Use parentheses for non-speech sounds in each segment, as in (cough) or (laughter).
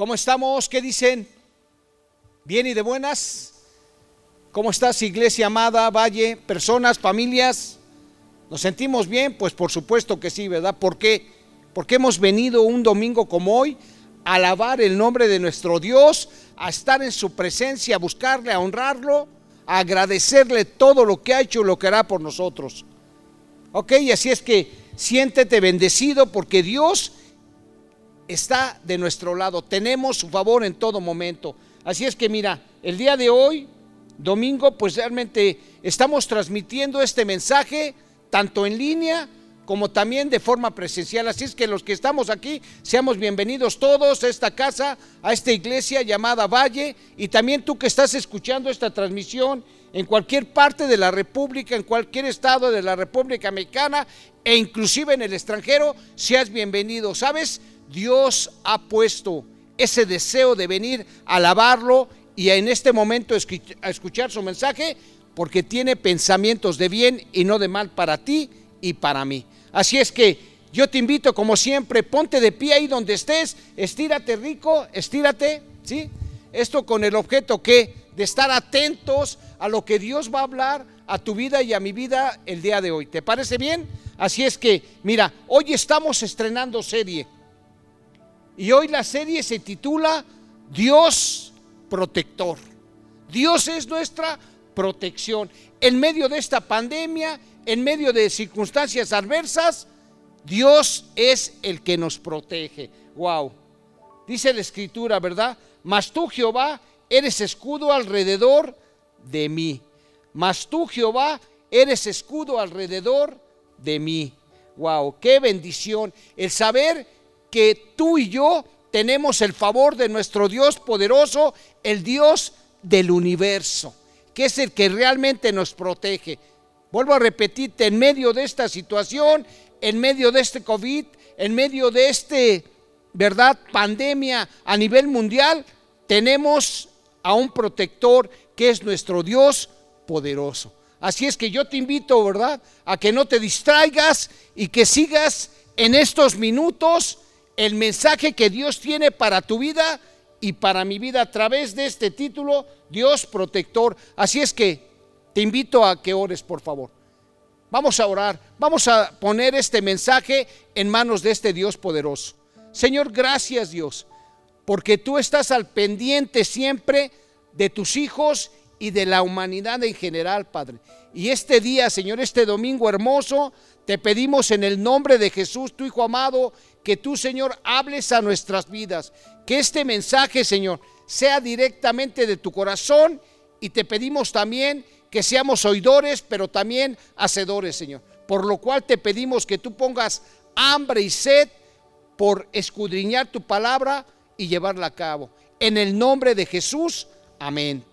¿Cómo estamos? ¿Qué dicen? ¿Bien y de buenas? ¿Cómo estás, iglesia amada, Valle, personas, familias? ¿Nos sentimos bien? Pues por supuesto que sí, ¿verdad? ¿Por qué? Porque hemos venido un domingo como hoy a alabar el nombre de nuestro Dios, a estar en su presencia, a buscarle, a honrarlo, a agradecerle todo lo que ha hecho y lo que hará por nosotros. Ok, y así es que siéntete bendecido porque Dios está de nuestro lado. Tenemos su favor en todo momento. Así es que mira, el día de hoy, domingo, pues realmente estamos transmitiendo este mensaje tanto en línea como también de forma presencial. Así es que los que estamos aquí, seamos bienvenidos todos a esta casa, a esta iglesia llamada Valle, y también tú que estás escuchando esta transmisión en cualquier parte de la República, en cualquier estado de la República Mexicana e inclusive en el extranjero, seas bienvenido. ¿Sabes? Dios ha puesto ese deseo de venir a alabarlo y en este momento a escuchar su mensaje porque tiene pensamientos de bien y no de mal para ti y para mí. Así es que yo te invito como siempre, ponte de pie ahí donde estés, estírate rico, estírate, ¿sí? Esto con el objeto que de estar atentos a lo que Dios va a hablar a tu vida y a mi vida el día de hoy. ¿Te parece bien? Así es que, mira, hoy estamos estrenando serie. Y hoy la serie se titula Dios protector. Dios es nuestra protección. En medio de esta pandemia, en medio de circunstancias adversas, Dios es el que nos protege. Wow. Dice la escritura, ¿verdad? Mas tú, Jehová, eres escudo alrededor de mí. Mas tú, Jehová, eres escudo alrededor de mí. Wow, qué bendición el saber que tú y yo tenemos el favor de nuestro Dios poderoso, el Dios del universo, que es el que realmente nos protege. Vuelvo a repetirte, en medio de esta situación, en medio de este COVID, en medio de este, ¿verdad?, pandemia a nivel mundial, tenemos a un protector que es nuestro Dios poderoso. Así es que yo te invito, ¿verdad?, a que no te distraigas y que sigas en estos minutos el mensaje que Dios tiene para tu vida y para mi vida a través de este título, Dios protector. Así es que te invito a que ores, por favor. Vamos a orar, vamos a poner este mensaje en manos de este Dios poderoso. Señor, gracias Dios, porque tú estás al pendiente siempre de tus hijos y de la humanidad en general, Padre. Y este día, Señor, este domingo hermoso, te pedimos en el nombre de Jesús, tu Hijo amado, que tú, Señor, hables a nuestras vidas. Que este mensaje, Señor, sea directamente de tu corazón y te pedimos también que seamos oidores, pero también hacedores, Señor. Por lo cual te pedimos que tú pongas hambre y sed por escudriñar tu palabra y llevarla a cabo. En el nombre de Jesús, amén.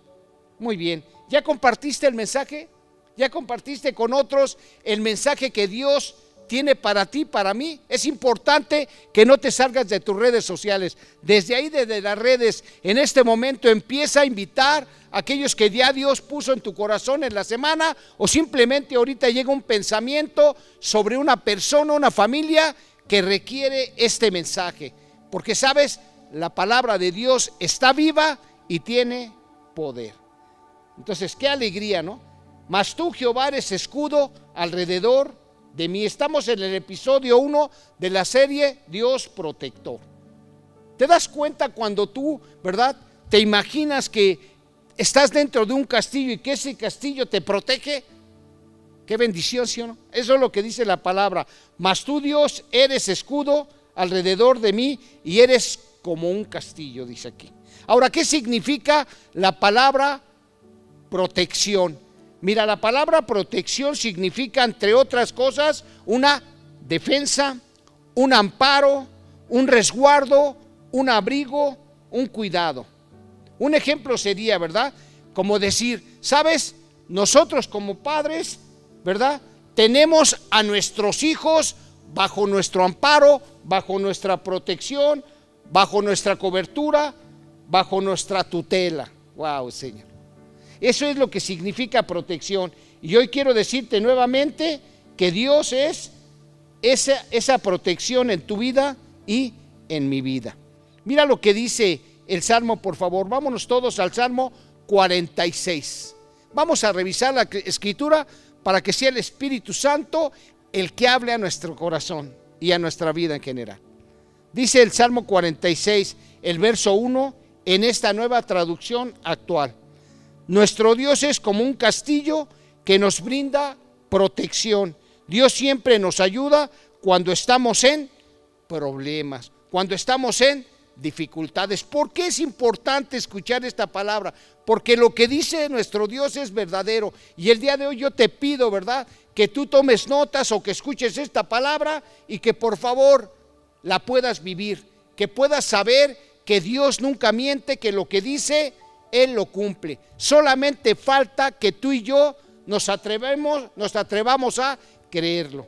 Muy bien. ¿Ya compartiste el mensaje? ¿Ya compartiste con otros el mensaje que Dios tiene para ti, para mí. Es importante que no te salgas de tus redes sociales. Desde ahí, desde las redes, en este momento empieza a invitar a aquellos que ya Dios puso en tu corazón en la semana o simplemente ahorita llega un pensamiento sobre una persona, una familia que requiere este mensaje. Porque sabes, la palabra de Dios está viva y tiene poder. Entonces, qué alegría, ¿no? Mas tú, Jehová, eres escudo alrededor de mí. Estamos en el episodio 1 de la serie Dios protector. ¿Te das cuenta cuando tú, verdad, te imaginas que estás dentro de un castillo y que ese castillo te protege? Qué bendición, ¿sí o no? Eso es lo que dice la palabra. Mas tú, Dios, eres escudo alrededor de mí y eres como un castillo, dice aquí. Ahora, ¿qué significa la palabra protección? Mira, la palabra protección significa, entre otras cosas, una defensa, un amparo, un resguardo, un abrigo, un cuidado. Un ejemplo sería, ¿verdad? Como decir, ¿sabes? Nosotros como padres, ¿verdad? Tenemos a nuestros hijos bajo nuestro amparo, bajo nuestra protección, bajo nuestra cobertura, bajo nuestra tutela. Wow, Señor. Eso es lo que significa protección. Y hoy quiero decirte nuevamente que Dios es esa, esa protección en tu vida y en mi vida. Mira lo que dice el Salmo, por favor. Vámonos todos al Salmo 46. Vamos a revisar la escritura para que sea el Espíritu Santo el que hable a nuestro corazón y a nuestra vida en general. Dice el Salmo 46, el verso 1, en esta nueva traducción actual. Nuestro Dios es como un castillo que nos brinda protección. Dios siempre nos ayuda cuando estamos en problemas, cuando estamos en dificultades. ¿Por qué es importante escuchar esta palabra? Porque lo que dice nuestro Dios es verdadero. Y el día de hoy yo te pido, ¿verdad? Que tú tomes notas o que escuches esta palabra y que por favor la puedas vivir. Que puedas saber que Dios nunca miente, que lo que dice, Él lo cumple. Solamente falta que tú y yo nos atrevemos, nos atrevamos a creerlo.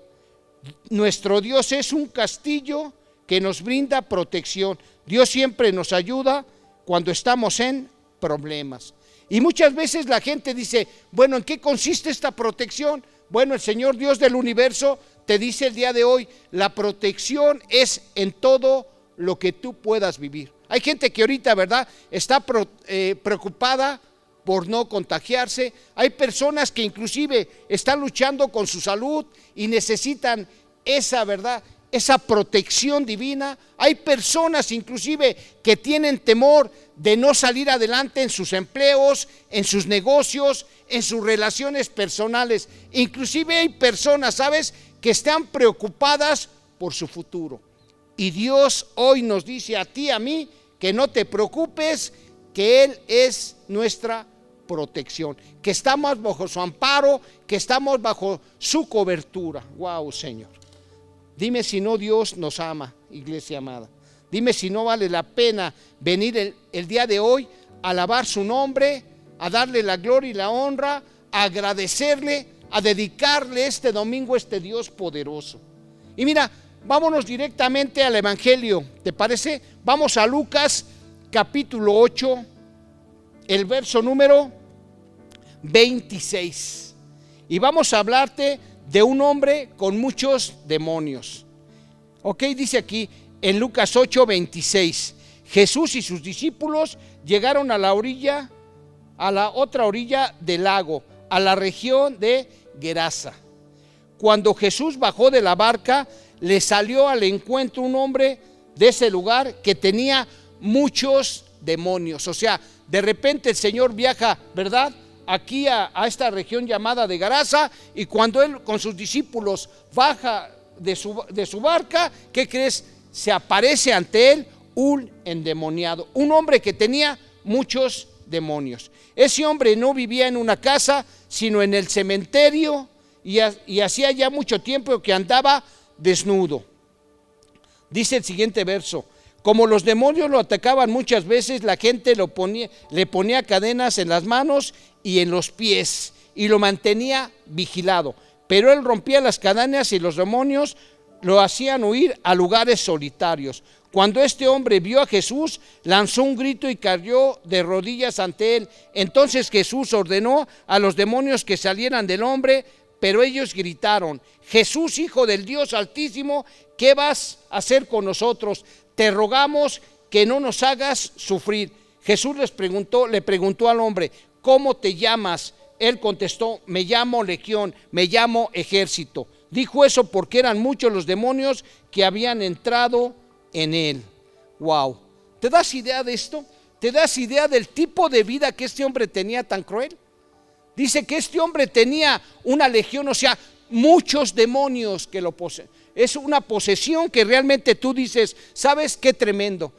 Nuestro Dios es un castillo que nos brinda protección. Dios siempre nos ayuda cuando estamos en problemas. Y muchas veces la gente dice, bueno, ¿en qué consiste esta protección? Bueno, el Señor Dios del universo te dice el día de hoy, la protección es en todo lo que tú puedas vivir. Hay gente que ahorita, ¿verdad? Está eh, preocupada por no contagiarse. Hay personas que inclusive están luchando con su salud y necesitan esa, ¿verdad? esa protección divina. Hay personas inclusive que tienen temor de no salir adelante en sus empleos, en sus negocios, en sus relaciones personales. Inclusive hay personas, ¿sabes?, que están preocupadas por su futuro. Y Dios hoy nos dice a ti, a mí, que no te preocupes, que Él es nuestra protección, que estamos bajo su amparo, que estamos bajo su cobertura. Wow, Señor. Dime si no Dios nos ama, iglesia amada. Dime si no vale la pena venir el, día de hoy a alabar su nombre, a darle la gloria y la honra, a agradecerle, a dedicarle este domingo a este Dios poderoso. Y mira, vámonos directamente al Evangelio, ¿te parece? Vamos a Lucas capítulo 8, el verso número 26. Y vamos a hablarte de un hombre con muchos demonios. Ok, dice aquí en Lucas 8, 26. Jesús y sus discípulos llegaron a la orilla, a la otra orilla del lago, a la región de Gerasa. Cuando Jesús bajó de la barca, le salió al encuentro un hombre de ese lugar que tenía muchos demonios. O sea, de repente el Señor viaja, ¿verdad? aquí a, esta región llamada de Garasa y cuando él con sus discípulos baja de su, de su barca, ¿qué crees? Se aparece ante él un endemoniado, un hombre que tenía muchos demonios. Ese hombre no vivía en una casa, sino en el cementerio y hacía ya mucho tiempo que andaba desnudo. Dice el siguiente verso, como los demonios lo atacaban muchas veces, la gente lo ponía, le ponía cadenas en las manos y en los pies y lo mantenía vigilado. Pero él rompía las cadenas y los demonios lo hacían huir a lugares solitarios. Cuando este hombre vio a Jesús, lanzó un grito y cayó de rodillas ante él. Entonces Jesús ordenó a los demonios que salieran del hombre, pero ellos gritaron, Jesús, Hijo del Dios Altísimo, ¿qué vas a hacer con nosotros? te rogamos que no nos hagas sufrir. Jesús les preguntó, le preguntó al hombre, ¿cómo te llamas? Él contestó, me llamo legión, me llamo ejército. Dijo eso porque eran muchos los demonios que habían entrado en él. Wow. ¿Te das idea de esto? ¿Te das idea del tipo de vida que este hombre tenía tan cruel? Dice que este hombre tenía una legión, o sea, muchos demonios que lo poseen es una posesión que realmente tú dices, ¿sabes qué tremendo?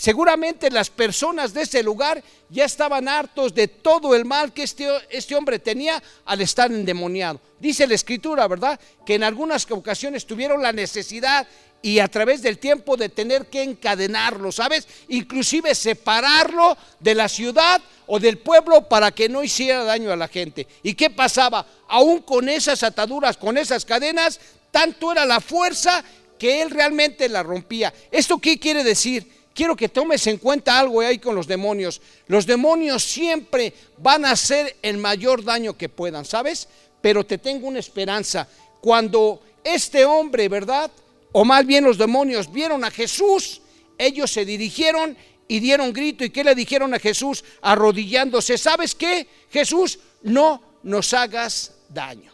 Seguramente las personas de ese lugar ya estaban hartos de todo el mal que este, este, hombre tenía al estar endemoniado. Dice la escritura, ¿verdad? Que en algunas ocasiones tuvieron la necesidad y a través del tiempo de tener que encadenarlo, ¿sabes? Inclusive separarlo de la ciudad o del pueblo para que no hiciera daño a la gente. ¿Y qué pasaba? Aún con esas ataduras, con esas cadenas, tanto era la fuerza que él realmente la rompía. ¿Esto qué quiere decir? Quiero que tomes en cuenta algo ahí con los demonios. Los demonios siempre van a hacer el mayor daño que puedan, ¿sabes? Pero te tengo una esperanza. Cuando este hombre, ¿verdad? O más bien los demonios vieron a Jesús, ellos se dirigieron y dieron grito. ¿Y qué le dijeron a Jesús arrodillándose? ¿Sabes qué? Jesús, no nos hagas daño.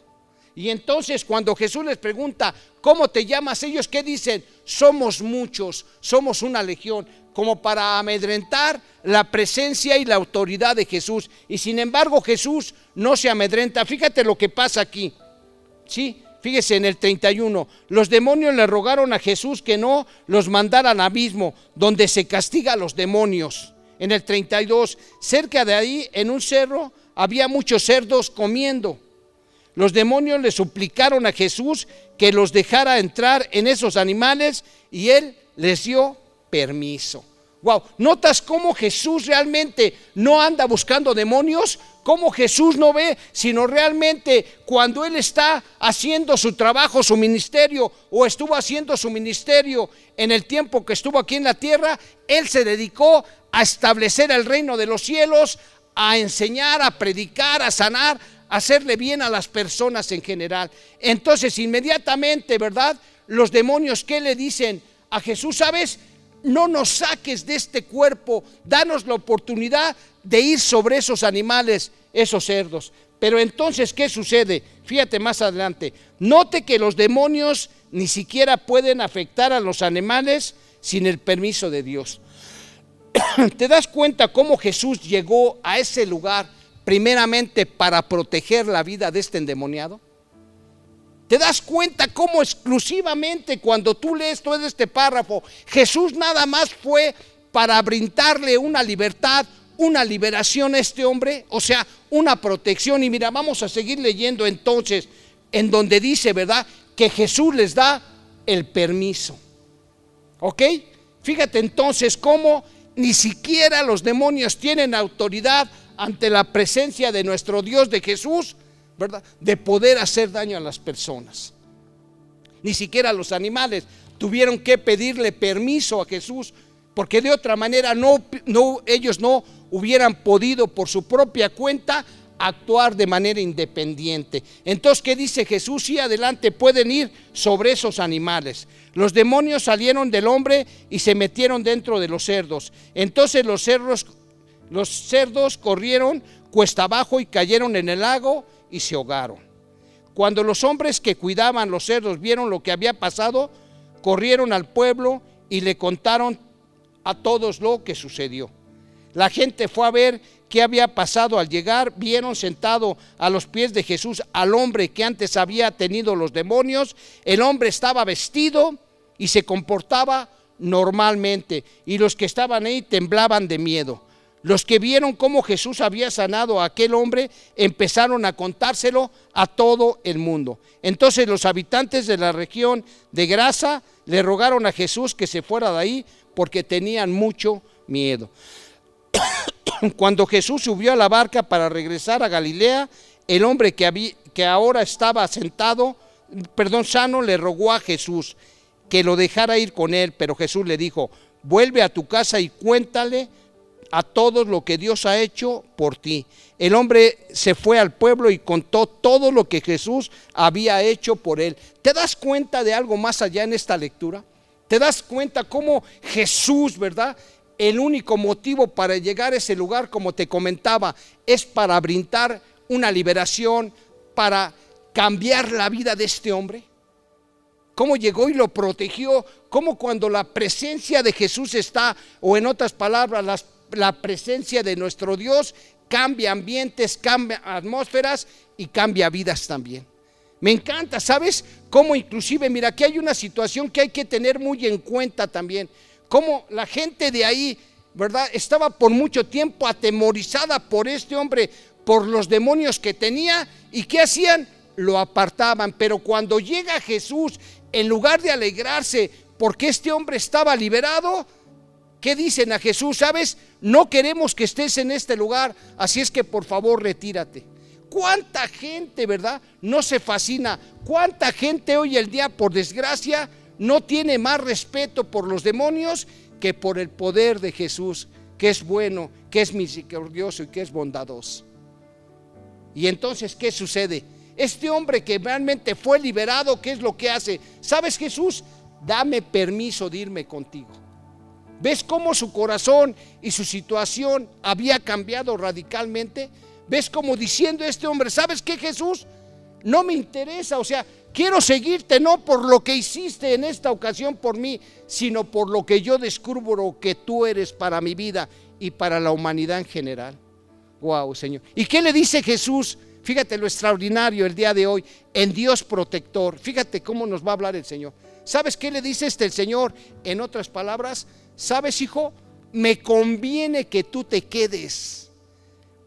Y entonces cuando Jesús les pregunta, ¿cómo te llamas? Ellos qué dicen? Somos muchos, somos una legión, como para amedrentar la presencia y la autoridad de Jesús. Y sin embargo Jesús no se amedrenta. Fíjate lo que pasa aquí. Sí, fíjese en el 31. Los demonios le rogaron a Jesús que no los mandara al abismo, donde se castiga a los demonios. En el 32, cerca de ahí, en un cerro, había muchos cerdos comiendo. Los demonios le suplicaron a Jesús que los dejara entrar en esos animales y él les dio permiso. Wow, ¿notas cómo Jesús realmente no anda buscando demonios? ¿Cómo Jesús no ve, sino realmente cuando Él está haciendo su trabajo, su ministerio, o estuvo haciendo su ministerio en el tiempo que estuvo aquí en la tierra, Él se dedicó a establecer el reino de los cielos, a enseñar, a predicar, a sanar, hacerle bien a las personas en general. Entonces, inmediatamente, ¿verdad? Los demonios, ¿qué le dicen a Jesús? ¿Sabes? No nos saques de este cuerpo, danos la oportunidad de ir sobre esos animales, esos cerdos. Pero entonces, ¿qué sucede? Fíjate más adelante. Note que los demonios ni siquiera pueden afectar a los animales sin el permiso de Dios. (coughs) ¿Te das cuenta cómo Jesús llegó a ese lugar primeramente para proteger la vida de este endemoniado? ¿Te das cuenta cómo exclusivamente cuando tú lees todo este párrafo, Jesús nada más fue para brindarle una libertad, una liberación a este hombre? O sea, una protección. Y mira, vamos a seguir leyendo entonces en donde dice, ¿verdad? Que Jesús les da el permiso. ¿Ok? Fíjate entonces cómo ni siquiera los demonios tienen autoridad ante la presencia de nuestro Dios, de Jesús, ¿verdad? De poder hacer daño a las personas. Ni siquiera los animales tuvieron que pedirle permiso a Jesús, porque de otra manera no, no, ellos no hubieran podido por su propia cuenta actuar de manera independiente. Entonces, ¿qué dice Jesús? Sí, adelante pueden ir sobre esos animales. Los demonios salieron del hombre y se metieron dentro de los cerdos. Entonces los cerdos los cerdos corrieron cuesta abajo y cayeron en el lago y se ahogaron. Cuando los hombres que cuidaban los cerdos vieron lo que había pasado, corrieron al pueblo y le contaron a todos lo que sucedió. La gente fue a ver qué había pasado al llegar, vieron sentado a los pies de Jesús al hombre que antes había tenido los demonios. El hombre estaba vestido y se comportaba normalmente y los que estaban ahí temblaban de miedo. Los que vieron cómo Jesús había sanado a aquel hombre empezaron a contárselo a todo el mundo. Entonces los habitantes de la región de Grasa le rogaron a Jesús que se fuera de ahí porque tenían mucho miedo. (coughs) Cuando Jesús subió a la barca para regresar a Galilea, el hombre que, que ahora estaba sentado, perdón, sano, le rogó a Jesús que lo dejara ir con él, pero Jesús le dijo, vuelve a tu casa y cuéntale a todos lo que Dios ha hecho por ti. El hombre se fue al pueblo y contó todo lo que Jesús había hecho por él. ¿Te das cuenta de algo más allá en esta lectura? ¿Te das cuenta cómo Jesús, verdad? El único motivo para llegar a ese lugar, como te comentaba, es para brindar una liberación, para cambiar la vida de este hombre. Cómo llegó y lo protegió, cómo cuando la presencia de Jesús está, o en otras palabras, las la presencia de nuestro Dios cambia ambientes, cambia atmósferas y cambia vidas también. Me encanta, ¿sabes? Cómo inclusive, mira, aquí hay una situación que hay que tener muy en cuenta también. Cómo la gente de ahí, ¿verdad? Estaba por mucho tiempo atemorizada por este hombre, por los demonios que tenía y ¿qué hacían? Lo apartaban. Pero cuando llega Jesús, en lugar de alegrarse porque este hombre estaba liberado, ¿Qué dicen a Jesús? ¿Sabes? No queremos que estés en este lugar, así es que por favor retírate. ¿Cuánta gente, verdad? No se fascina. ¿Cuánta gente hoy el día, por desgracia, no tiene más respeto por los demonios que por el poder de Jesús, que es bueno, que es misericordioso y que es bondadoso? Y entonces, ¿qué sucede? Este hombre que realmente fue liberado, ¿qué es lo que hace? ¿Sabes Jesús? Dame permiso de irme contigo. ¿Ves cómo su corazón y su situación había cambiado radicalmente? ¿Ves como diciendo este hombre, ¿sabes qué Jesús? No me interesa, o sea, quiero seguirte no por lo que hiciste en esta ocasión por mí, sino por lo que yo descubro que tú eres para mi vida y para la humanidad en general. Wow, Señor. ¿Y qué le dice Jesús? Fíjate lo extraordinario el día de hoy en Dios protector. Fíjate cómo nos va a hablar el Señor. ¿Sabes qué le dice este el Señor? En otras palabras, ¿sabes, hijo? Me conviene que tú te quedes.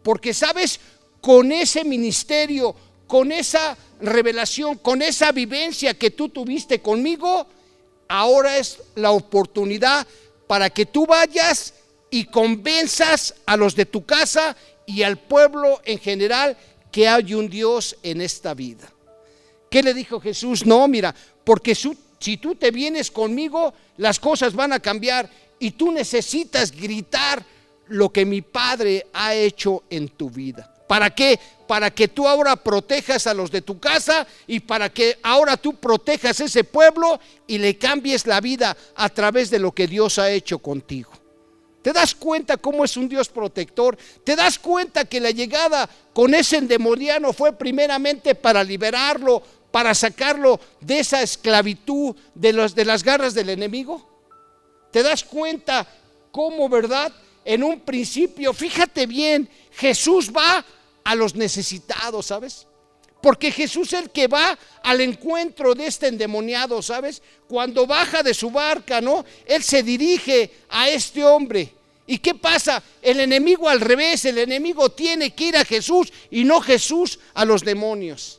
Porque, ¿sabes? Con ese ministerio, con esa revelación, con esa vivencia que tú tuviste conmigo, ahora es la oportunidad para que tú vayas y convenzas a los de tu casa y al pueblo en general que hay un Dios en esta vida. ¿Qué le dijo Jesús? No, mira, porque si tú te vienes conmigo, las cosas van a cambiar y tú necesitas gritar lo que mi Padre ha hecho en tu vida. ¿Para qué? Para que tú ahora protejas a los de tu casa y para que ahora tú protejas ese pueblo y le cambies la vida a través de lo que Dios ha hecho contigo. ¿Te das cuenta cómo es un Dios protector? ¿Te das cuenta que la llegada con ese endemoniano fue primeramente para liberarlo, para sacarlo de esa esclavitud, de, las garras del enemigo? ¿Te das cuenta cómo, verdad? En un principio, fíjate bien, Jesús va a los necesitados, ¿sabes? Porque Jesús es el que va al encuentro de este endemoniado, ¿sabes? Cuando baja de su barca, ¿no? Él se dirige a este hombre. ¿Y qué pasa? El enemigo al revés, el enemigo tiene que ir a Jesús y no Jesús a los demonios.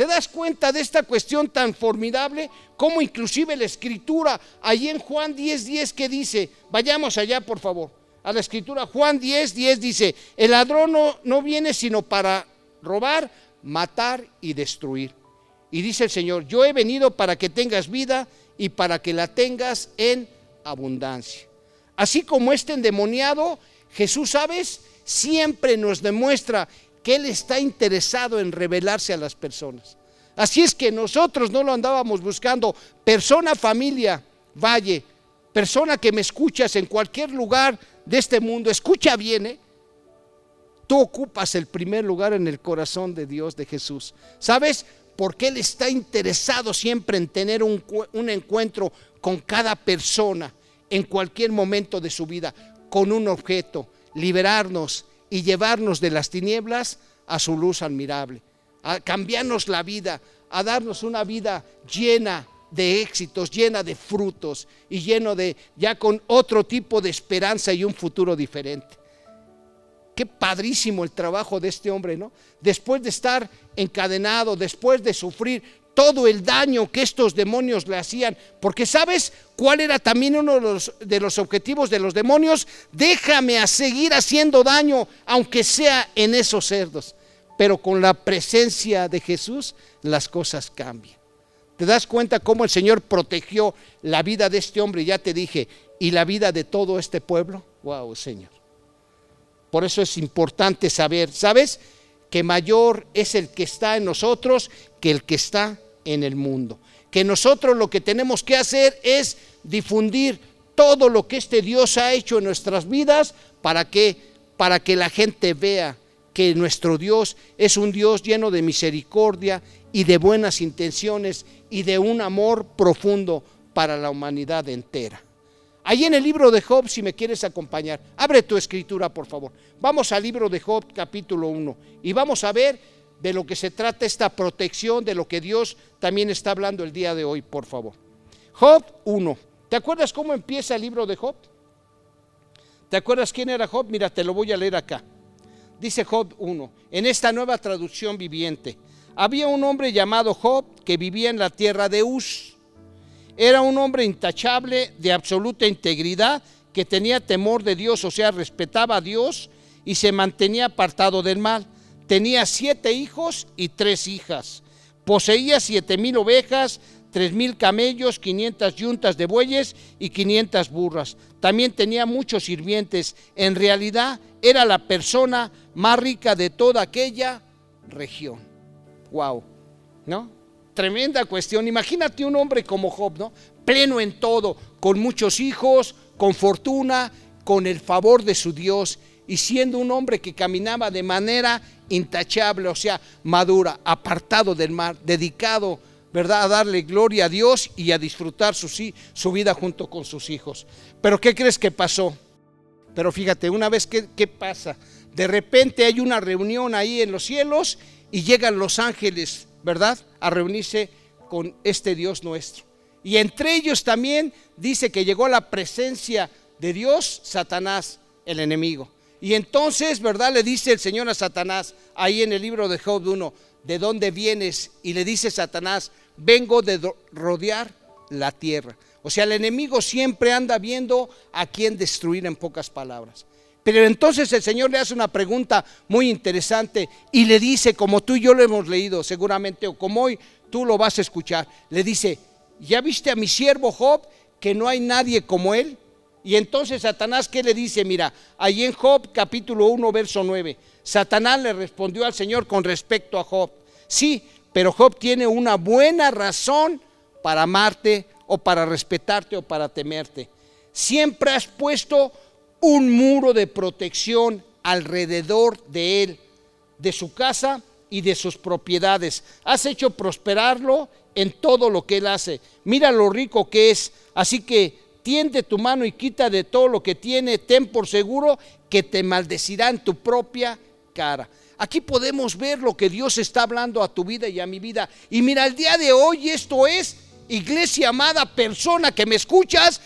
¿Te das cuenta de esta cuestión tan formidable? Como inclusive la escritura, allí en Juan 10, 10 que dice, vayamos allá por favor, a la escritura, Juan 10, 10 dice, el ladrón no, no viene sino para robar, matar y destruir. Y dice el Señor, yo he venido para que tengas vida y para que la tengas en abundancia. Así como este endemoniado, Jesús, ¿sabes? Siempre nos demuestra que Él está interesado en revelarse a las personas. Así es que nosotros no lo andábamos buscando. Persona, familia, valle, persona que me escuchas en cualquier lugar de este mundo, escucha bien, ¿eh? tú ocupas el primer lugar en el corazón de Dios, de Jesús. ¿Sabes? Porque Él está interesado siempre en tener un, encuentro con cada persona en cualquier momento de su vida, con un objeto, liberarnos y llevarnos de las tinieblas a su luz admirable, a cambiarnos la vida, a darnos una vida llena de éxitos, llena de frutos y lleno de ya con otro tipo de esperanza y un futuro diferente. Qué padrísimo el trabajo de este hombre, ¿no? Después de estar encadenado, después de sufrir todo el daño que estos demonios le hacían, porque sabes cuál era también uno de los, objetivos de los demonios, déjame a seguir haciendo daño, aunque sea en esos cerdos, pero con la presencia de Jesús las cosas cambian. ¿Te das cuenta cómo el Señor protegió la vida de este hombre? Ya te dije, y la vida de todo este pueblo. Wow, Señor. Por eso es importante saber, ¿sabes? Que mayor es el que está en nosotros que el que está en el mundo. Que nosotros lo que tenemos que hacer es difundir todo lo que este Dios ha hecho en nuestras vidas para que para que la gente vea que nuestro Dios es un Dios lleno de misericordia y de buenas intenciones y de un amor profundo para la humanidad entera. Ahí en el libro de Job, si me quieres acompañar, abre tu escritura, por favor. Vamos al libro de Job, capítulo 1, y vamos a ver de lo que se trata esta protección, de lo que Dios también está hablando el día de hoy, por favor. Job 1. ¿Te acuerdas cómo empieza el libro de Job? ¿Te acuerdas quién era Job? Mira, te lo voy a leer acá. Dice Job 1, en esta nueva traducción viviente. Había un hombre llamado Job que vivía en la tierra de Uz era un hombre intachable, de absoluta integridad, que tenía temor de Dios, o sea, respetaba a Dios y se mantenía apartado del mal. Tenía siete hijos y tres hijas. Poseía siete mil ovejas, tres mil camellos, quinientas yuntas de bueyes y quinientas burras. También tenía muchos sirvientes. En realidad era la persona más rica de toda aquella región. Wow, ¿no? Tremenda cuestión. Imagínate un hombre como Job, ¿no? Pleno en todo, con muchos hijos, con fortuna, con el favor de su Dios y siendo un hombre que caminaba de manera intachable, o sea, madura, apartado del mal, dedicado, ¿verdad?, a darle gloria a Dios y a disfrutar su, su vida junto con sus hijos. Pero ¿qué crees que pasó? Pero fíjate, una vez que ¿qué pasa? De repente hay una reunión ahí en los cielos y llegan los ángeles, ¿verdad?, a reunirse con este Dios nuestro. Y entre ellos también dice que llegó la presencia de Dios, Satanás, el enemigo. Y entonces, ¿verdad? Le dice el Señor a Satanás, ahí en el libro de Job 1, ¿de dónde vienes? Y le dice Satanás, vengo de rodear la tierra. O sea, el enemigo siempre anda viendo a quién destruir en pocas palabras. Pero entonces el Señor le hace una pregunta muy interesante y le dice, como tú y yo lo hemos leído seguramente, o como hoy tú lo vas a escuchar, le dice, ¿ya viste a mi siervo Job que no hay nadie como él? Y entonces Satanás, ¿qué le dice? Mira, ahí en Job capítulo 1, verso 9, Satanás le respondió al Señor con respecto a Job, sí, pero Job tiene una buena razón para amarte o para respetarte o para temerte. Siempre has puesto un muro de protección alrededor de él, de su casa y de sus propiedades. Has hecho prosperarlo en todo lo que él hace. Mira lo rico que es. Así que tiende tu mano y quita de todo lo que tiene. Ten por seguro que te maldecirá en tu propia cara. Aquí podemos ver lo que Dios está hablando a tu vida y a mi vida. Y mira, el día de hoy esto es, iglesia amada, persona que me escuchas,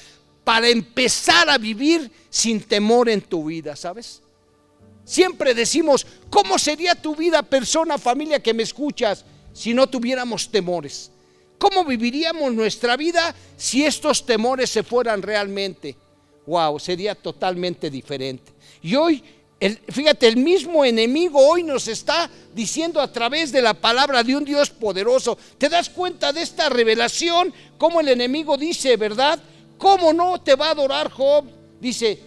para empezar a vivir sin temor en tu vida, ¿sabes? Siempre decimos, ¿cómo sería tu vida, persona, familia que me escuchas, si no tuviéramos temores? ¿Cómo viviríamos nuestra vida si estos temores se fueran realmente? Wow, sería totalmente diferente. Y hoy, fíjate, el mismo enemigo hoy nos está diciendo a través de la palabra de un Dios poderoso. ¿Te das cuenta de esta revelación? Cómo el enemigo dice, ¿verdad? ¿Cómo no te va a adorar Job? Dice,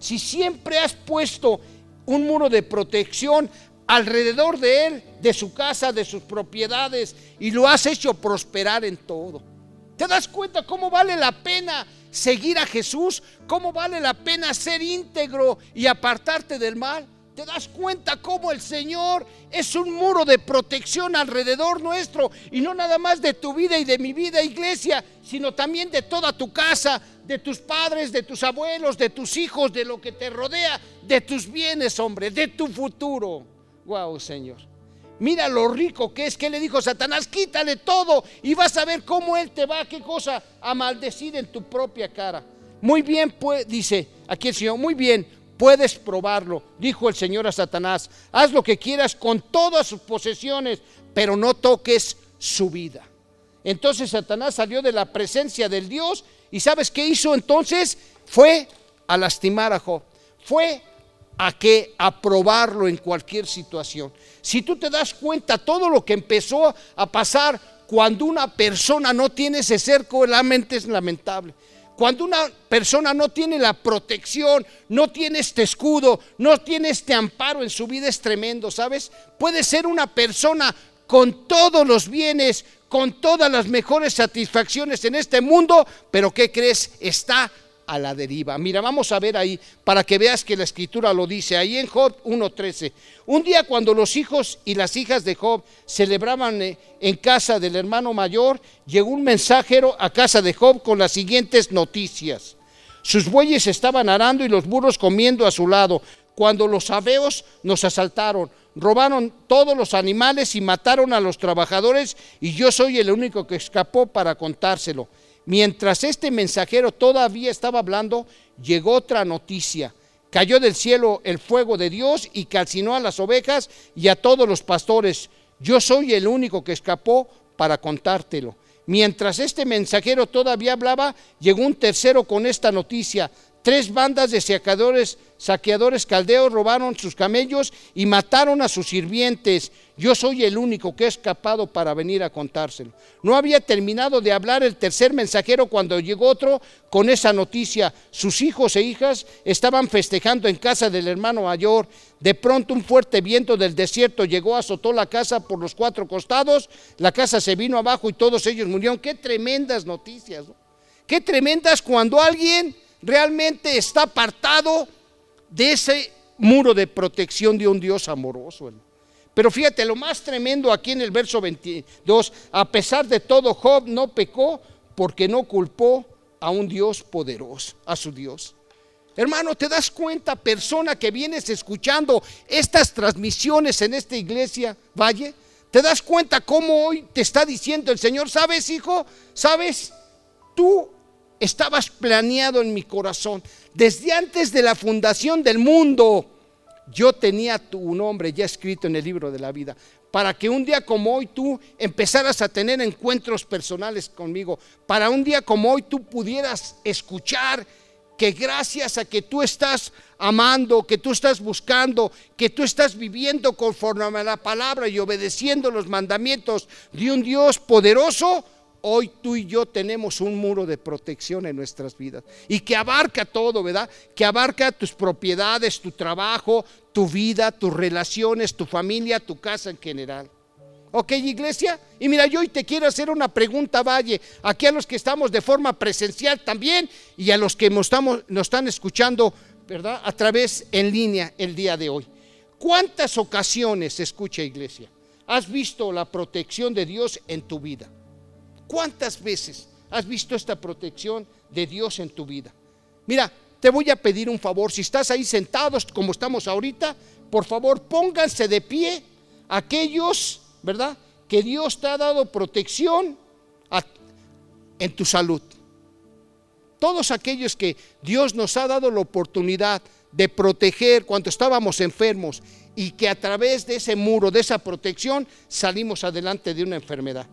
si siempre has puesto un muro de protección alrededor de él, de su casa, de sus propiedades, y lo has hecho prosperar en todo. ¿Te das cuenta cómo vale la pena seguir a Jesús? ¿Cómo vale la pena ser íntegro y apartarte del mal? ¿Te das cuenta cómo el Señor es un muro de protección alrededor nuestro? Y no nada más de tu vida y de mi vida, iglesia, sino también de toda tu casa, de tus padres, de tus abuelos, de tus hijos, de lo que te rodea, de tus bienes, hombre, de tu futuro. Wow, Señor. Mira lo rico que es que le dijo Satanás, quítale todo y vas a ver cómo él te va, qué cosa, a maldecir en tu propia cara. Muy bien, pues, dice aquí el Señor, muy bien, puedes probarlo, dijo el Señor a Satanás, haz lo que quieras con todas sus posesiones, pero no toques su vida. Entonces Satanás salió de la presencia del Dios y ¿sabes qué hizo entonces? Fue a lastimar a Job, fue a que aprobarlo en cualquier situación. Si tú te das cuenta todo lo que empezó a pasar cuando una persona no tiene ese cerco, realmente es lamentable. Cuando una persona no tiene la protección, no tiene este escudo, no tiene este amparo en su vida es tremendo, ¿sabes? Puede ser una persona con todos los bienes, con todas las mejores satisfacciones en este mundo, pero ¿qué crees? Está a la deriva. Mira, vamos a ver ahí para que veas que la escritura lo dice. Ahí en Job 1.13. Un día cuando los hijos y las hijas de Job celebraban eh, en casa del hermano mayor, llegó un mensajero a casa de Job con las siguientes noticias. Sus bueyes estaban arando y los burros comiendo a su lado. Cuando los abeos nos asaltaron, robaron todos los animales y mataron a los trabajadores y yo soy el único que escapó para contárselo. Mientras este mensajero todavía estaba hablando, llegó otra noticia. Cayó del cielo el fuego de Dios y calcinó a las ovejas y a todos los pastores. Yo soy el único que escapó para contártelo. Mientras este mensajero todavía hablaba, llegó un tercero con esta noticia. Tres bandas de saqueadores, saqueadores caldeos robaron sus camellos y mataron a sus sirvientes. Yo soy el único que he escapado para venir a contárselo. No había terminado de hablar el tercer mensajero cuando llegó otro con esa noticia. Sus hijos e hijas estaban festejando en casa del hermano mayor. De pronto un fuerte viento del desierto llegó, azotó la casa por los cuatro costados. La casa se vino abajo y todos ellos murieron. Qué tremendas noticias. Qué tremendas cuando alguien realmente está apartado de ese muro de protección de un Dios amoroso. Pero fíjate, lo más tremendo aquí en el verso 22, a pesar de todo, Job no pecó porque no culpó a un Dios poderoso, a su Dios. Hermano, ¿te das cuenta, persona que vienes escuchando estas transmisiones en esta iglesia, Valle? ¿Te das cuenta cómo hoy te está diciendo el Señor, sabes, hijo? ¿Sabes? Tú estabas planeado en mi corazón. Desde antes de la fundación del mundo, yo tenía tu nombre ya escrito en el libro de la vida, para que un día como hoy tú empezaras a tener encuentros personales conmigo, para un día como hoy tú pudieras escuchar que gracias a que tú estás amando, que tú estás buscando, que tú estás viviendo conforme a la palabra y obedeciendo los mandamientos de un Dios poderoso, hoy tú y yo tenemos un muro de protección en nuestras vidas y que abarca todo, ¿verdad? Que abarca tus propiedades, tu trabajo, tu vida, tus relaciones, tu familia, tu casa en general. ¿Ok, iglesia? Y mira, yo hoy te quiero hacer una pregunta, Valle, aquí a los que estamos de forma presencial también y a los que nos, estamos, nos están escuchando, ¿verdad? A través en línea el día de hoy. ¿Cuántas ocasiones, escucha iglesia, has visto la protección de Dios en tu vida? ¿Cuántas veces has visto esta protección de Dios en tu vida? Mira, te voy a pedir un favor, si estás ahí sentados como estamos ahorita, por favor pónganse de pie aquellos ¿verdad? Que Dios te ha dado protección en tu salud. Todos aquellos que Dios nos ha dado la oportunidad de proteger cuando estábamos enfermos y que a través de ese muro, de esa protección, salimos adelante de una enfermedad.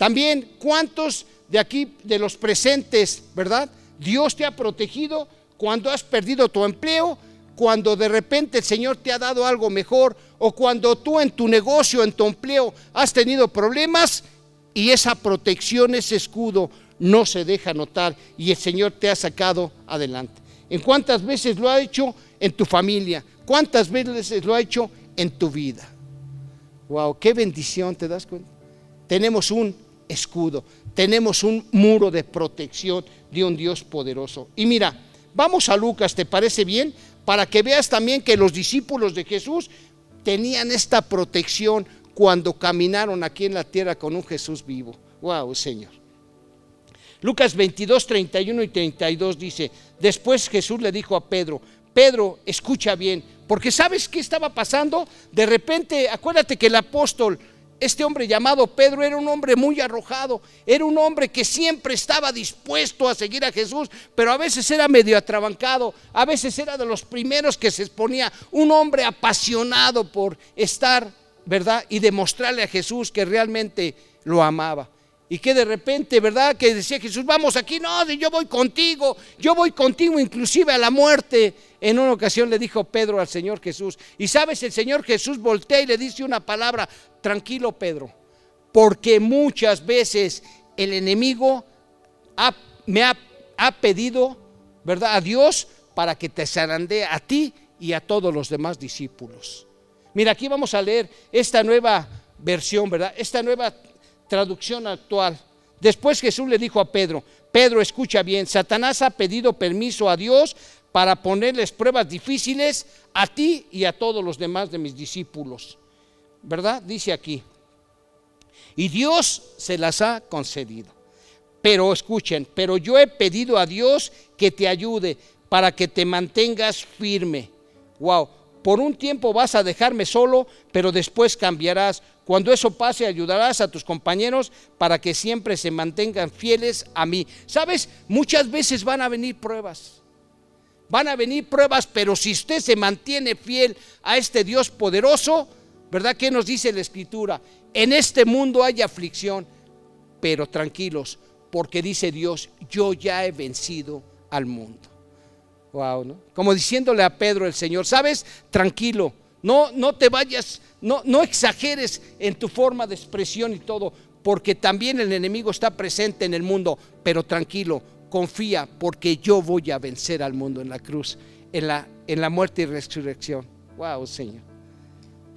También, ¿cuántos de aquí, de los presentes, verdad? Dios te ha protegido cuando has perdido tu empleo cuando de repente el Señor te ha dado algo mejor o cuando tú en tu negocio, en tu empleo has tenido problemas y esa protección, ese escudo no se deja notar y el Señor te ha sacado adelante. ¿En cuántas veces lo ha hecho en tu familia? ¿Cuántas veces lo ha hecho en tu vida? Wow, qué bendición, ¿te das cuenta? Tenemos un escudo, tenemos un muro de protección de un Dios poderoso. Y mira, vamos a Lucas, ¿te parece bien? para que veas también que los discípulos de Jesús tenían esta protección cuando caminaron aquí en la tierra con un Jesús vivo. Wow, Señor. Lucas 22, 31 y 32 dice, después Jesús le dijo a Pedro, Pedro, escucha bien, porque ¿sabes qué estaba pasando? De repente, acuérdate que el apóstol este hombre llamado Pedro era un hombre muy arrojado, era un hombre que siempre estaba dispuesto a seguir a Jesús, pero a veces era medio atrabancado, a veces era de los primeros que se exponía, un hombre apasionado por estar, ¿verdad? Y demostrarle a Jesús que realmente lo amaba. Y que de repente, ¿verdad? Que decía Jesús, vamos aquí, no, yo voy contigo, yo voy contigo inclusive a la muerte. En una ocasión le dijo Pedro al Señor Jesús, y sabes, el Señor Jesús voltea y le dice una palabra, tranquilo Pedro, porque muchas veces el enemigo me ha, ha, pedido, ¿verdad? A Dios para que te zarandee a ti y a todos los demás discípulos. Mira, aquí vamos a leer esta nueva versión, ¿verdad? Esta nueva traducción actual. Después Jesús le dijo a Pedro, Pedro, escucha bien, Satanás ha pedido permiso a Dios para ponerles pruebas difíciles a ti y a todos los demás de mis discípulos. ¿Verdad? Dice aquí. Y Dios se las ha concedido. Pero escuchen, pero yo he pedido a Dios que te ayude para que te mantengas firme. Wow, por un tiempo vas a dejarme solo, pero después cambiarás. Cuando eso pase, ayudarás a tus compañeros para que siempre se mantengan fieles a mí. Sabes, muchas veces van a venir pruebas. Van a venir pruebas, pero si usted se mantiene fiel a este Dios poderoso, ¿verdad? ¿Qué nos dice la Escritura? En este mundo hay aflicción, pero tranquilos, porque dice Dios, yo ya he vencido al mundo. Wow, ¿no? Como diciéndole a Pedro el Señor, ¿sabes? Tranquilo, no, no te vayas, no, no exageres en tu forma de expresión y todo, porque también el enemigo está presente en el mundo, pero tranquilo, confía, porque yo voy a vencer al mundo en la cruz, en la, en la muerte y resurrección. Wow, Señor.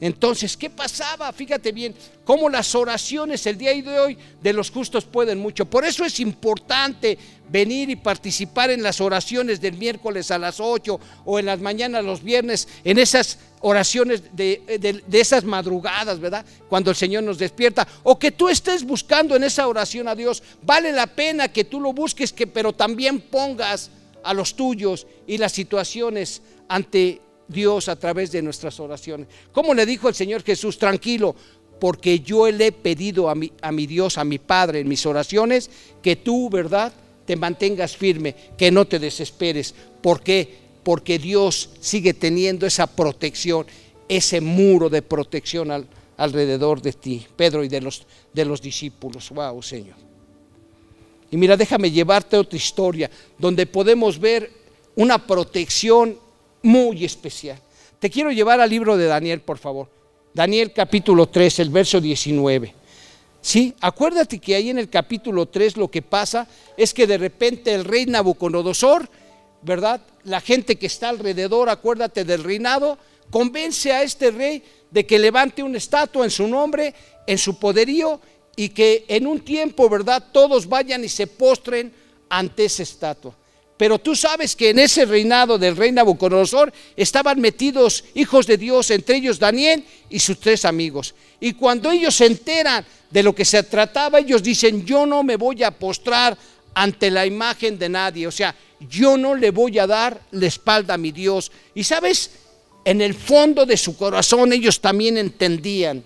Entonces, ¿qué pasaba? Fíjate bien, cómo las oraciones el día de hoy de los justos pueden mucho. Por eso es importante venir y participar en las oraciones del miércoles a las 8 o en las mañanas los viernes, en esas oraciones de, de, esas madrugadas, ¿verdad? Cuando el Señor nos despierta. O que tú estés buscando en esa oración a Dios. Vale la pena que tú lo busques, que, pero también pongas a los tuyos y las situaciones ante Dios a través de nuestras oraciones. Como le dijo el Señor Jesús, tranquilo, porque yo le he pedido a mi, a mi Dios, a mi Padre en mis oraciones, que tú, ¿verdad?, te mantengas firme, que no te desesperes. ¿Por qué? Porque Dios sigue teniendo esa protección, ese muro de protección alrededor de ti, Pedro, y de los, de los discípulos. Wow, Señor. Y mira, déjame llevarte otra historia donde podemos ver una protección muy especial. Te quiero llevar al libro de Daniel, por favor. Daniel capítulo 3, el verso 19. Sí, acuérdate que ahí en el capítulo 3 lo que pasa es que de repente el rey Nabucodonosor, ¿verdad? La gente que está alrededor, acuérdate del reinado, convence a este rey de que levante una estatua en su nombre, en su poderío, y que en un tiempo, ¿verdad? Todos vayan y se postren ante esa estatua. Pero tú sabes que en ese reinado del rey Nabucodonosor estaban metidos hijos de Dios, entre ellos Daniel y sus tres amigos. Y cuando ellos se enteran de lo que se trataba, ellos dicen, yo no me voy a postrar ante la imagen de nadie. O sea, yo no le voy a dar la espalda a mi Dios. Y sabes, en el fondo de su corazón ellos también entendían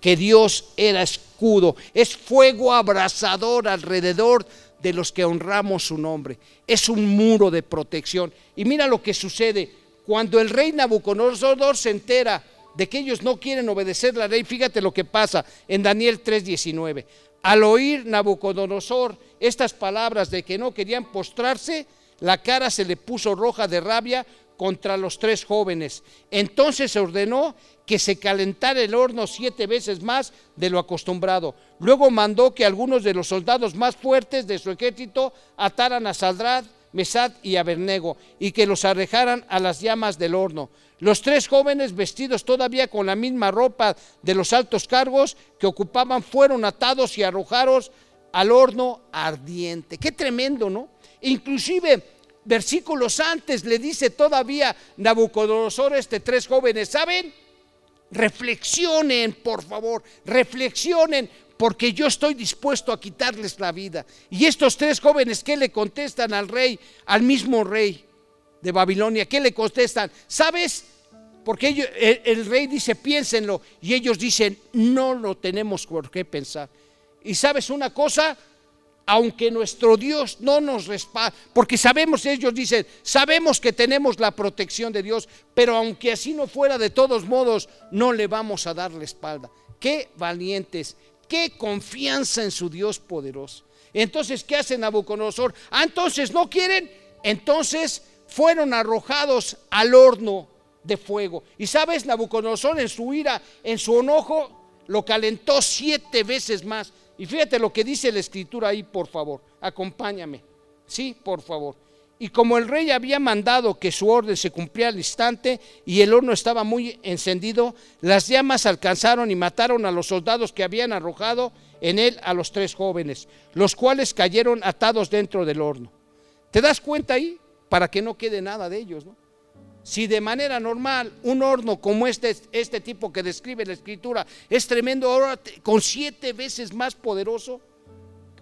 que Dios era escudo, es fuego abrasador alrededor de los que honramos su nombre. Es un muro de protección. Y mira lo que sucede cuando el rey Nabucodonosor se entera de que ellos no quieren obedecer la ley. Fíjate lo que pasa en Daniel 3:19. Al oír Nabucodonosor estas palabras de que no querían postrarse, la cara se le puso roja de rabia contra los tres jóvenes. Entonces se ordenó que se calentara el horno siete veces más de lo acostumbrado. Luego mandó que algunos de los soldados más fuertes de su ejército ataran a Saldrad, Mesad y Abernego y que los arrejaran a las llamas del horno. Los tres jóvenes, vestidos todavía con la misma ropa de los altos cargos que ocupaban, fueron atados y arrojados al horno ardiente. Qué tremendo, ¿no? Inclusive versículos antes le dice todavía Nabucodonosor a este tres jóvenes, ¿saben? Reflexionen, por favor, reflexionen, porque yo estoy dispuesto a quitarles la vida. Y estos tres jóvenes, ¿qué le contestan al rey, al mismo rey de Babilonia? ¿Qué le contestan? ¿Sabes? Porque el, el, rey dice, piénsenlo, y ellos dicen, no lo tenemos por qué pensar. Y sabes una cosa, aunque nuestro Dios no nos respalda, porque sabemos, ellos dicen, sabemos que tenemos la protección de Dios, pero aunque así no fuera, de todos modos, no le vamos a dar la espalda. Qué valientes, qué confianza en su Dios poderoso. Entonces, ¿qué hace Nabucodonosor? Ah, entonces, ¿no quieren? Entonces fueron arrojados al horno de fuego. Y sabes, Nabucodonosor en su ira, en su enojo, lo calentó siete veces más. Y fíjate lo que dice la escritura ahí, por favor, acompáñame. Sí, por favor. Y como el rey había mandado que su orden se cumplía al instante y el horno estaba muy encendido, las llamas alcanzaron y mataron a los soldados que habían arrojado en él a los tres jóvenes, los cuales cayeron atados dentro del horno. ¿Te das cuenta ahí? Para que no quede nada de ellos, ¿no? Si de manera normal un horno como este, este tipo que describe la escritura es tremendo, ahora con siete veces más poderoso,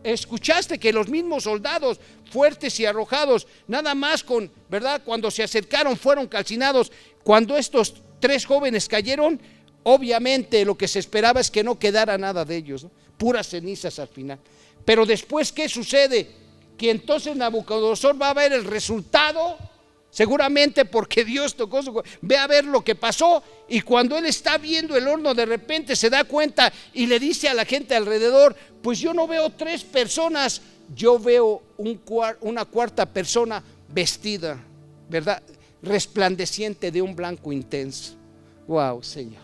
escuchaste que los mismos soldados fuertes y arrojados, nada más con, ¿verdad? Cuando se acercaron fueron calcinados. Cuando estos tres jóvenes cayeron, obviamente lo que se esperaba es que no quedara nada de ellos, puras cenizas al final. Pero después, ¿qué sucede? Que entonces Nabucodonosor va a ver el resultado Seguramente porque Dios tocó su Ve a ver lo que pasó y cuando él está viendo el horno de repente se da cuenta y le dice a la gente alrededor, pues yo no veo tres personas, yo veo un una cuarta persona vestida, ¿verdad? Resplandeciente de un blanco intenso. Wow, Señor.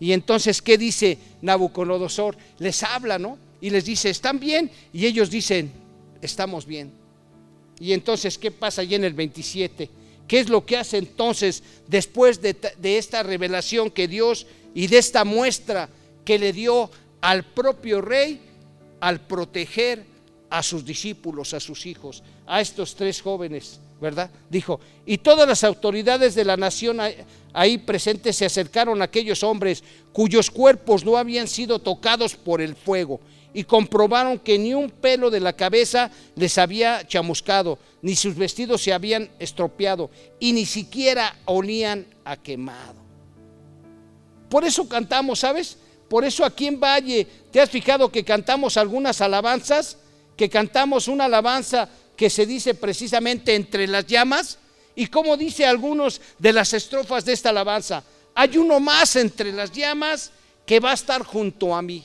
Y entonces, ¿qué dice Nabucodonosor? Les habla, ¿no? Y les dice, ¿están bien? Y ellos dicen, estamos bien. Y entonces, ¿qué pasa allí en el 27? ¿Qué es lo que hace entonces después de, esta revelación que Dios y de esta muestra que le dio al propio rey al proteger a sus discípulos, a sus hijos, a estos tres jóvenes, ¿verdad? Dijo, y todas las autoridades de la nación ahí presentes se acercaron a aquellos hombres cuyos cuerpos no habían sido tocados por el fuego y comprobaron que ni un pelo de la cabeza les había chamuscado, ni sus vestidos se habían estropeado y ni siquiera olían a quemado. Por eso cantamos, ¿sabes? Por eso aquí en Valle, ¿te has fijado que cantamos algunas alabanzas? Que cantamos una alabanza que se dice precisamente entre las llamas. Y como dice algunos de las estrofas de esta alabanza, hay uno más entre las llamas que va a estar junto a mí.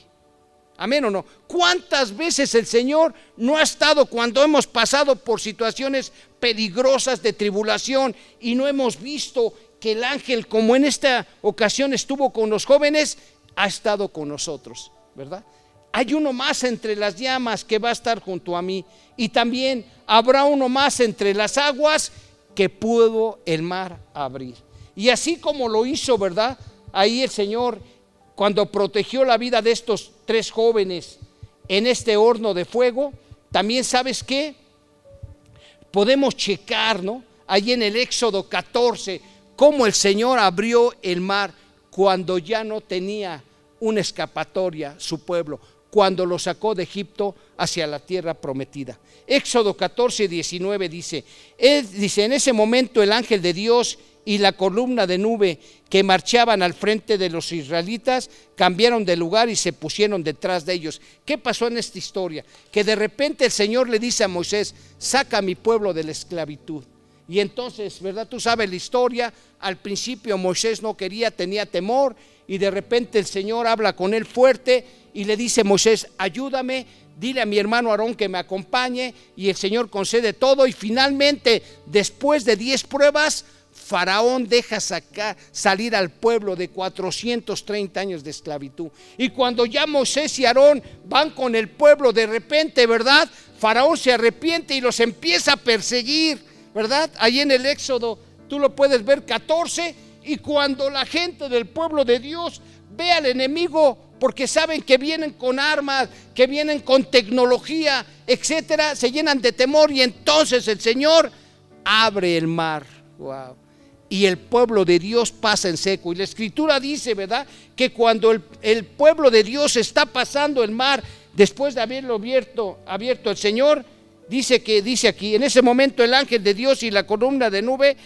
Amén o no. ¿Cuántas veces el Señor no ha estado cuando hemos pasado por situaciones peligrosas de tribulación y no hemos visto que el ángel, como en esta ocasión estuvo con los jóvenes, ha estado con nosotros, ¿verdad? Hay uno más entre las llamas que va a estar junto a mí y también habrá uno más entre las aguas que pudo el mar abrir. Y así como lo hizo, ¿verdad? Ahí el Señor cuando protegió la vida de estos tres jóvenes en este horno de fuego, también sabes qué? Podemos checar, ¿no? Ahí en el Éxodo 14, cómo el Señor abrió el mar cuando ya no tenía una escapatoria su pueblo, cuando lo sacó de Egipto hacia la tierra prometida. Éxodo 14, 19 dice, él, dice, en ese momento el ángel de Dios y la columna de nube que marchaban al frente de los israelitas cambiaron de lugar y se pusieron detrás de ellos. ¿Qué pasó en esta historia? Que de repente el Señor le dice a Moisés, saca a mi pueblo de la esclavitud. Y entonces, ¿verdad? Tú sabes la historia, al principio Moisés no quería, tenía temor, y de repente el Señor habla con él fuerte y le dice, Moisés, ayúdame, dile a mi hermano Aarón que me acompañe, y el Señor concede todo, y finalmente, después de diez pruebas, Faraón deja sacar, salir al pueblo de 430 años de esclavitud. Y cuando ya Moisés y Aarón van con el pueblo, de repente, ¿verdad? Faraón se arrepiente y los empieza a perseguir, ¿verdad? Ahí en el Éxodo, tú lo puedes ver 14. Y cuando la gente del pueblo de Dios ve al enemigo, porque saben que vienen con armas, que vienen con tecnología, etcétera, se llenan de temor y entonces el Señor abre el mar. Wow y el pueblo de Dios pasa en seco. Y la escritura dice, ¿verdad? Que cuando el, pueblo de Dios está pasando el mar, después de haberlo abierto, abierto el Señor, dice que, dice aquí, en ese momento el ángel de Dios y la columna de nube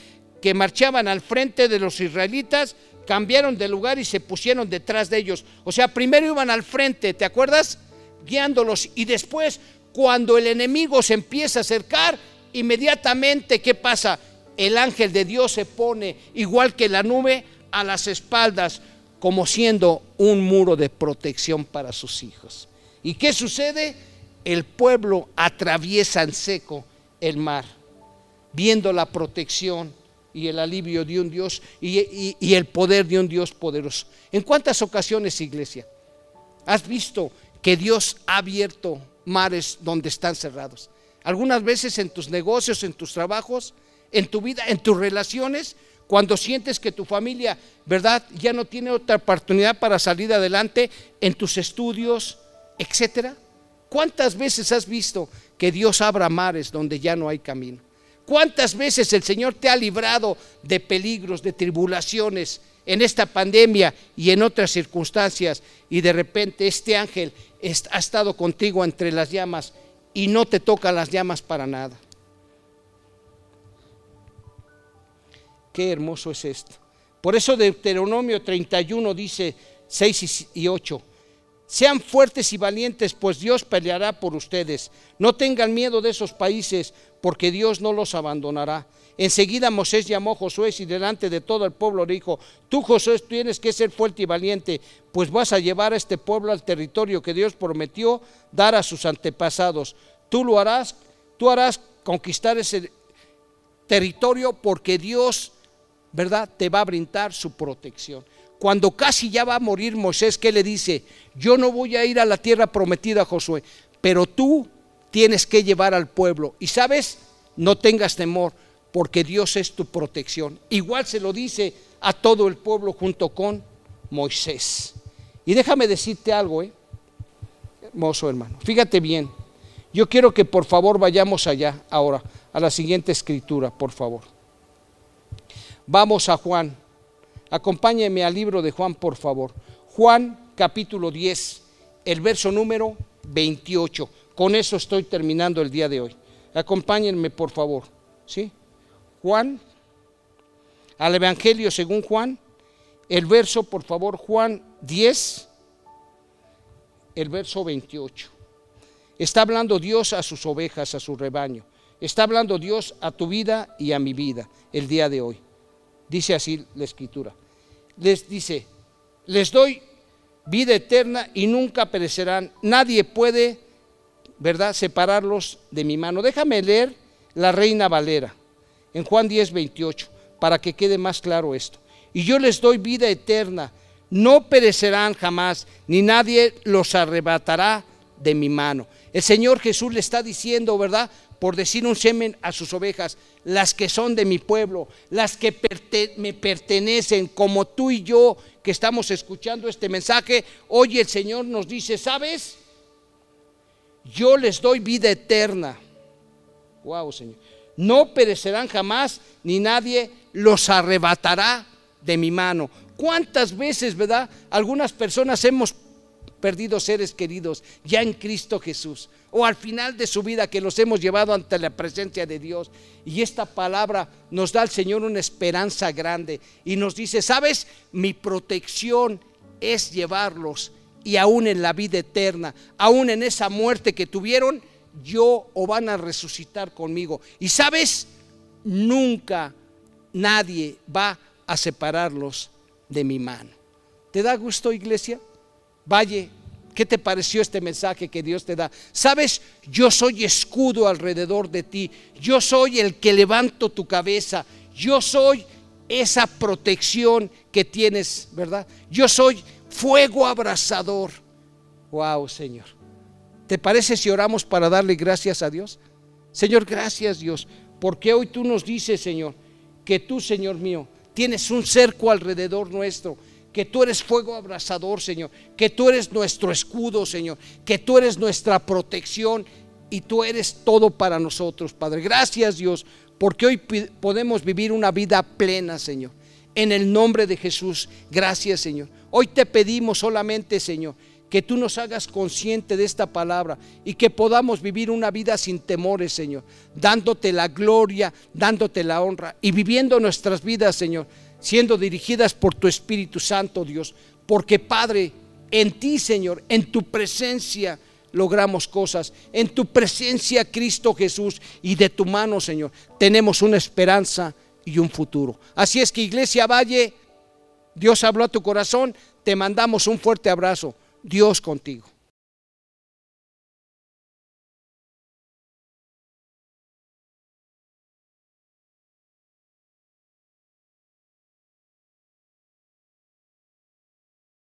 que marchaban al frente de los israelitas, cambiaron de lugar y se pusieron detrás de ellos. O sea, primero iban al frente, ¿te acuerdas? Guiándolos. Y después, cuando el enemigo se empieza a acercar, inmediatamente, ¿qué pasa? El ángel de Dios se pone, igual que la nube, a las espaldas, como siendo un muro de protección para sus hijos. ¿Y qué sucede? El pueblo atraviesa en seco el mar, viendo la protección y el alivio de un Dios y, y el poder de un Dios poderoso. ¿En cuántas ocasiones, iglesia, has visto que Dios ha abierto mares donde están cerrados? Algunas veces en tus negocios, en tus trabajos, en tu vida, en tus relaciones, cuando sientes que tu familia, ¿verdad?, ya no tiene otra oportunidad para salir adelante en tus estudios, etcétera. ¿Cuántas veces has visto que Dios abra mares donde ya no hay camino? ¿Cuántas veces el Señor te ha librado de peligros, de tribulaciones en esta pandemia y en otras circunstancias y de repente este ángel ha estado contigo entre las llamas y no te toca las llamas para nada? Qué hermoso es esto. Por eso Deuteronomio 31 dice 6 y 8. Sean fuertes y valientes, pues Dios peleará por ustedes. No tengan miedo de esos países, porque Dios no los abandonará. Enseguida Moisés llamó a Josué y delante de todo el pueblo le dijo, tú Josué tienes que ser fuerte y valiente, pues vas a llevar a este pueblo al territorio que Dios prometió dar a sus antepasados. Tú lo harás, tú harás conquistar ese territorio porque Dios ¿verdad? Te va a brindar su protección. Cuando casi ya va a morir Moisés, ¿qué le dice? Yo no voy a ir a la tierra prometida, Josué, pero tú tienes que llevar al pueblo. Y sabes, no tengas temor, porque Dios es tu protección. Igual se lo dice a todo el pueblo junto con Moisés. Y déjame decirte algo, ¿eh? hermoso hermano. Fíjate bien. Yo quiero que por favor vayamos allá ahora, a la siguiente escritura, por favor. Vamos a Juan. Acompáñeme al libro de Juan, por favor. Juan capítulo 10, el verso número 28. Con eso estoy terminando el día de hoy. Acompáñenme, por favor. ¿Sí? Juan, al Evangelio según Juan, el verso, por favor, Juan 10, el verso 28. Está hablando Dios a sus ovejas, a su rebaño. Está hablando Dios a tu vida y a mi vida el día de hoy. Dice así la escritura. Les dice, les doy vida eterna y nunca perecerán. Nadie puede, ¿verdad?, separarlos de mi mano. Déjame leer la Reina Valera en Juan 10, 28, para que quede más claro esto. Y yo les doy vida eterna, no perecerán jamás, ni nadie los arrebatará de mi mano. El Señor Jesús le está diciendo, ¿verdad? Por decir un semen a sus ovejas, las que son de mi pueblo, las que me pertenecen, como tú y yo que estamos escuchando este mensaje, hoy el Señor nos dice, ¿sabes? Yo les doy vida eterna. Wow, Señor. No perecerán jamás, ni nadie los arrebatará de mi mano. ¿Cuántas veces, verdad? Algunas personas hemos perdido seres queridos ya en Cristo Jesús o al final de su vida que los hemos llevado ante la presencia de Dios. Y esta palabra nos da al Señor una esperanza grande y nos dice, ¿sabes? Mi protección es llevarlos y aún en la vida eterna, aún en esa muerte que tuvieron, yo o van a resucitar conmigo. Y sabes, nunca nadie va a separarlos de mi mano. ¿Te da gusto, iglesia? Valle, ¿qué te pareció este mensaje que Dios te da? Sabes, yo soy escudo alrededor de ti, yo soy el que levanto tu cabeza, yo soy esa protección que tienes, ¿verdad? Yo soy fuego abrasador. Wow, Señor. ¿Te parece si oramos para darle gracias a Dios? Señor, gracias Dios, porque hoy tú nos dices, Señor, que tú, Señor mío, tienes un cerco alrededor nuestro que tú eres fuego abrasador, Señor, que tú eres nuestro escudo, Señor, que tú eres nuestra protección y tú eres todo para nosotros, Padre. Gracias, Dios, porque hoy podemos vivir una vida plena, Señor. En el nombre de Jesús, gracias, Señor. Hoy te pedimos solamente, Señor, que tú nos hagas consciente de esta palabra y que podamos vivir una vida sin temores, Señor, dándote la gloria, dándote la honra y viviendo nuestras vidas, Señor, siendo dirigidas por tu Espíritu Santo, Dios. Porque Padre, en ti, Señor, en tu presencia logramos cosas. En tu presencia, Cristo Jesús, y de tu mano, Señor, tenemos una esperanza y un futuro. Así es que Iglesia Valle, Dios habló a tu corazón, te mandamos un fuerte abrazo. Dios contigo.